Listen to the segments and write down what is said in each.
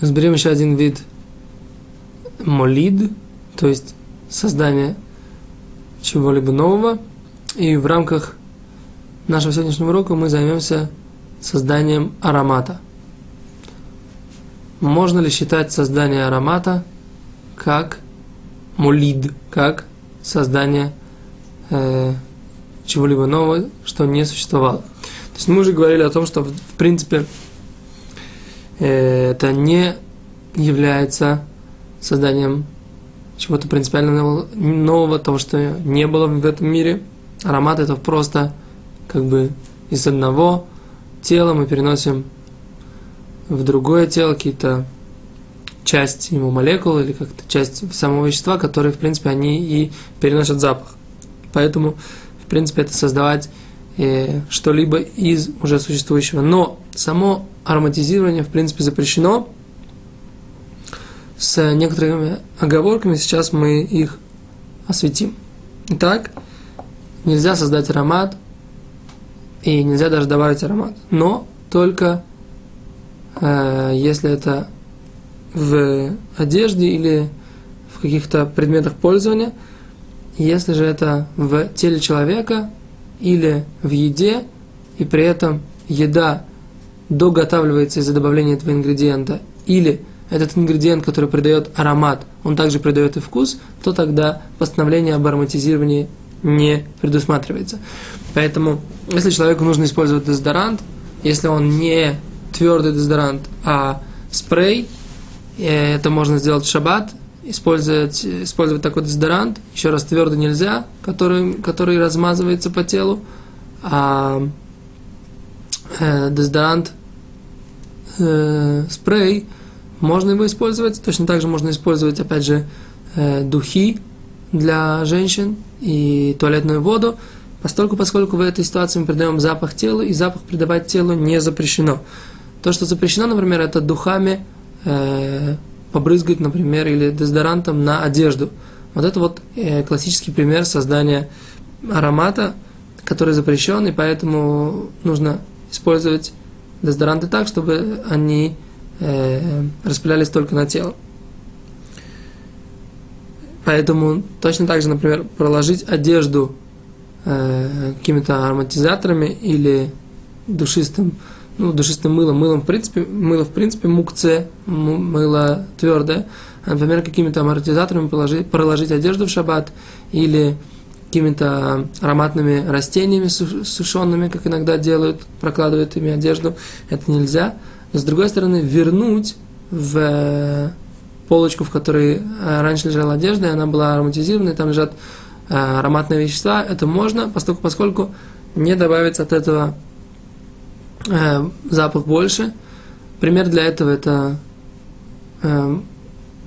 Разберем еще один вид молид, то есть создание чего-либо нового. И в рамках нашего сегодняшнего урока мы займемся созданием аромата. Можно ли считать создание аромата как молид, как создание э, чего-либо нового, что не существовало? То есть мы уже говорили о том, что в, принципе это не является созданием чего-то принципиально нового, того, что не было в этом мире. Аромат это просто как бы из одного тела мы переносим в другое тело какие-то часть ему молекул или как-то часть самого вещества, которые, в принципе, они и переносят запах. Поэтому, в принципе, это создавать что-либо из уже существующего. Но само ароматизирование, в принципе, запрещено – с некоторыми оговорками, сейчас мы их осветим. Итак, нельзя создать аромат, и нельзя даже добавить аромат, но только э, если это в одежде или в каких-то предметах пользования, если же это в теле человека или в еде, и при этом еда доготавливается из-за добавления этого ингредиента, или этот ингредиент, который придает аромат, он также придает и вкус, то тогда постановление об ароматизировании не предусматривается. Поэтому, если человеку нужно использовать дезодорант, если он не твердый дезодорант, а спрей, э, это можно сделать в шаббат, использовать, использовать такой дезодорант, еще раз твердый нельзя, который, который размазывается по телу, а э, дезодорант э, спрей – можно его использовать. Точно так же можно использовать, опять же, э, духи для женщин и туалетную воду, поскольку, поскольку в этой ситуации мы придаем запах телу, и запах придавать телу не запрещено. То, что запрещено, например, это духами э, побрызгать, например, или дезодорантом на одежду. Вот это вот э, классический пример создания аромата, который запрещен, и поэтому нужно использовать дезодоранты так, чтобы они э, распылялись только на тело. Поэтому точно так же, например, проложить одежду э, какими-то ароматизаторами или душистым, ну, душистым мылом, мылом в принципе, мыло в принципе мукце, мыло твердое, а, например, какими-то ароматизаторами проложить, проложить одежду в шаббат или какими-то ароматными растениями сушеными, как иногда делают, прокладывают ими одежду, это нельзя – но с другой стороны, вернуть в э, полочку, в которой э, раньше лежала одежда, и она была ароматизирована, и там лежат э, ароматные вещества, это можно, поскольку, поскольку не добавится от этого э, запах больше. Пример для этого это, э,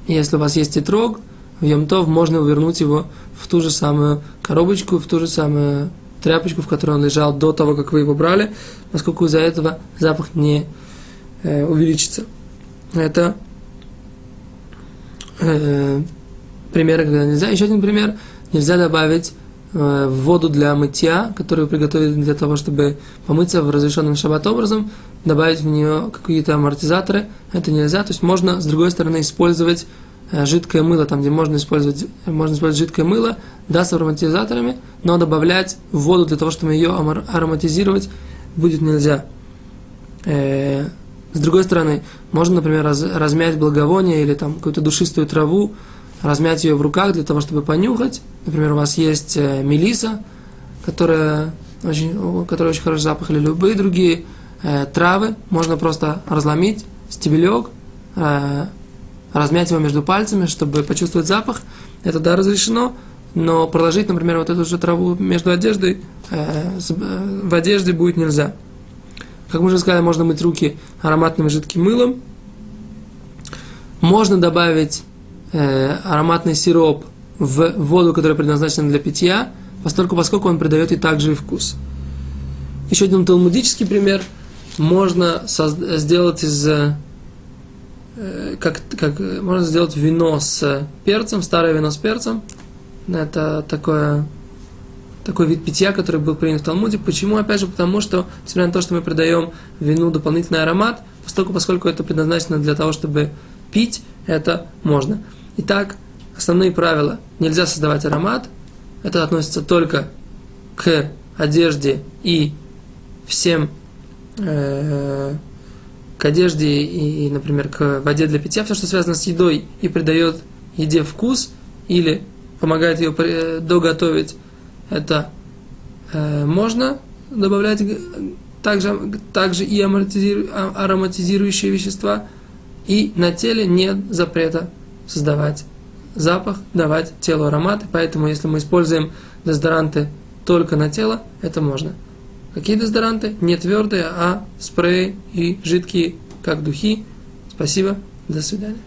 если у вас есть тетрог, в Йомтов можно вернуть его в ту же самую коробочку, в ту же самую тряпочку, в которой он лежал до того, как вы его брали, поскольку из-за этого запах не э, увеличится. Это э, примеры, когда нельзя. Еще один пример. Нельзя добавить воду для мытья, которую приготовили для того, чтобы помыться в разрешенном шаббат образом, добавить в нее какие-то амортизаторы. Это нельзя. То есть можно, с другой стороны, использовать э, жидкое мыло, там, где можно использовать, можно использовать жидкое мыло, да, с ароматизаторами, но добавлять воду для того, чтобы ее ароматизировать, будет нельзя. Э, с другой стороны, можно, например, раз, размять благовоние или там какую-то душистую траву, размять ее в руках для того, чтобы понюхать. Например, у вас есть э, мелиса, которая очень, которая очень хороший запах, или любые другие э, травы. Можно просто разломить стебелек, э, размять его между пальцами, чтобы почувствовать запах. Это да, разрешено, но проложить, например, вот эту же траву между одеждой, э, э в одежде будет нельзя. Как мы уже сказали, можно мыть руки ароматным жидким мылом. Можно добавить э, ароматный сироп в воду, которая предназначена для питья, поскольку, поскольку он придает и также и вкус. Еще один талмудический пример. Можно сделать из э, как, как можно сделать вино с перцем, старое вино с перцем. Это такое такой вид питья, который был принят в Талмуде. Почему? Опять же, потому что, несмотря на то, что мы придаем вину дополнительный аромат, поскольку, поскольку это предназначено для того, чтобы пить, это можно. Итак, основные правила. Нельзя создавать аромат. Это относится только к одежде и всем э, к одежде и, например, к воде для питья, все, что связано с едой и придает еде вкус или помогает ее доготовить, это э, можно добавлять также, также и ароматизирующие вещества, и на теле нет запрета создавать запах, давать телу ароматы, поэтому если мы используем дезодоранты только на тело, это можно. Какие дезодоранты? Не твердые, а спреи и жидкие, как духи. Спасибо, до свидания.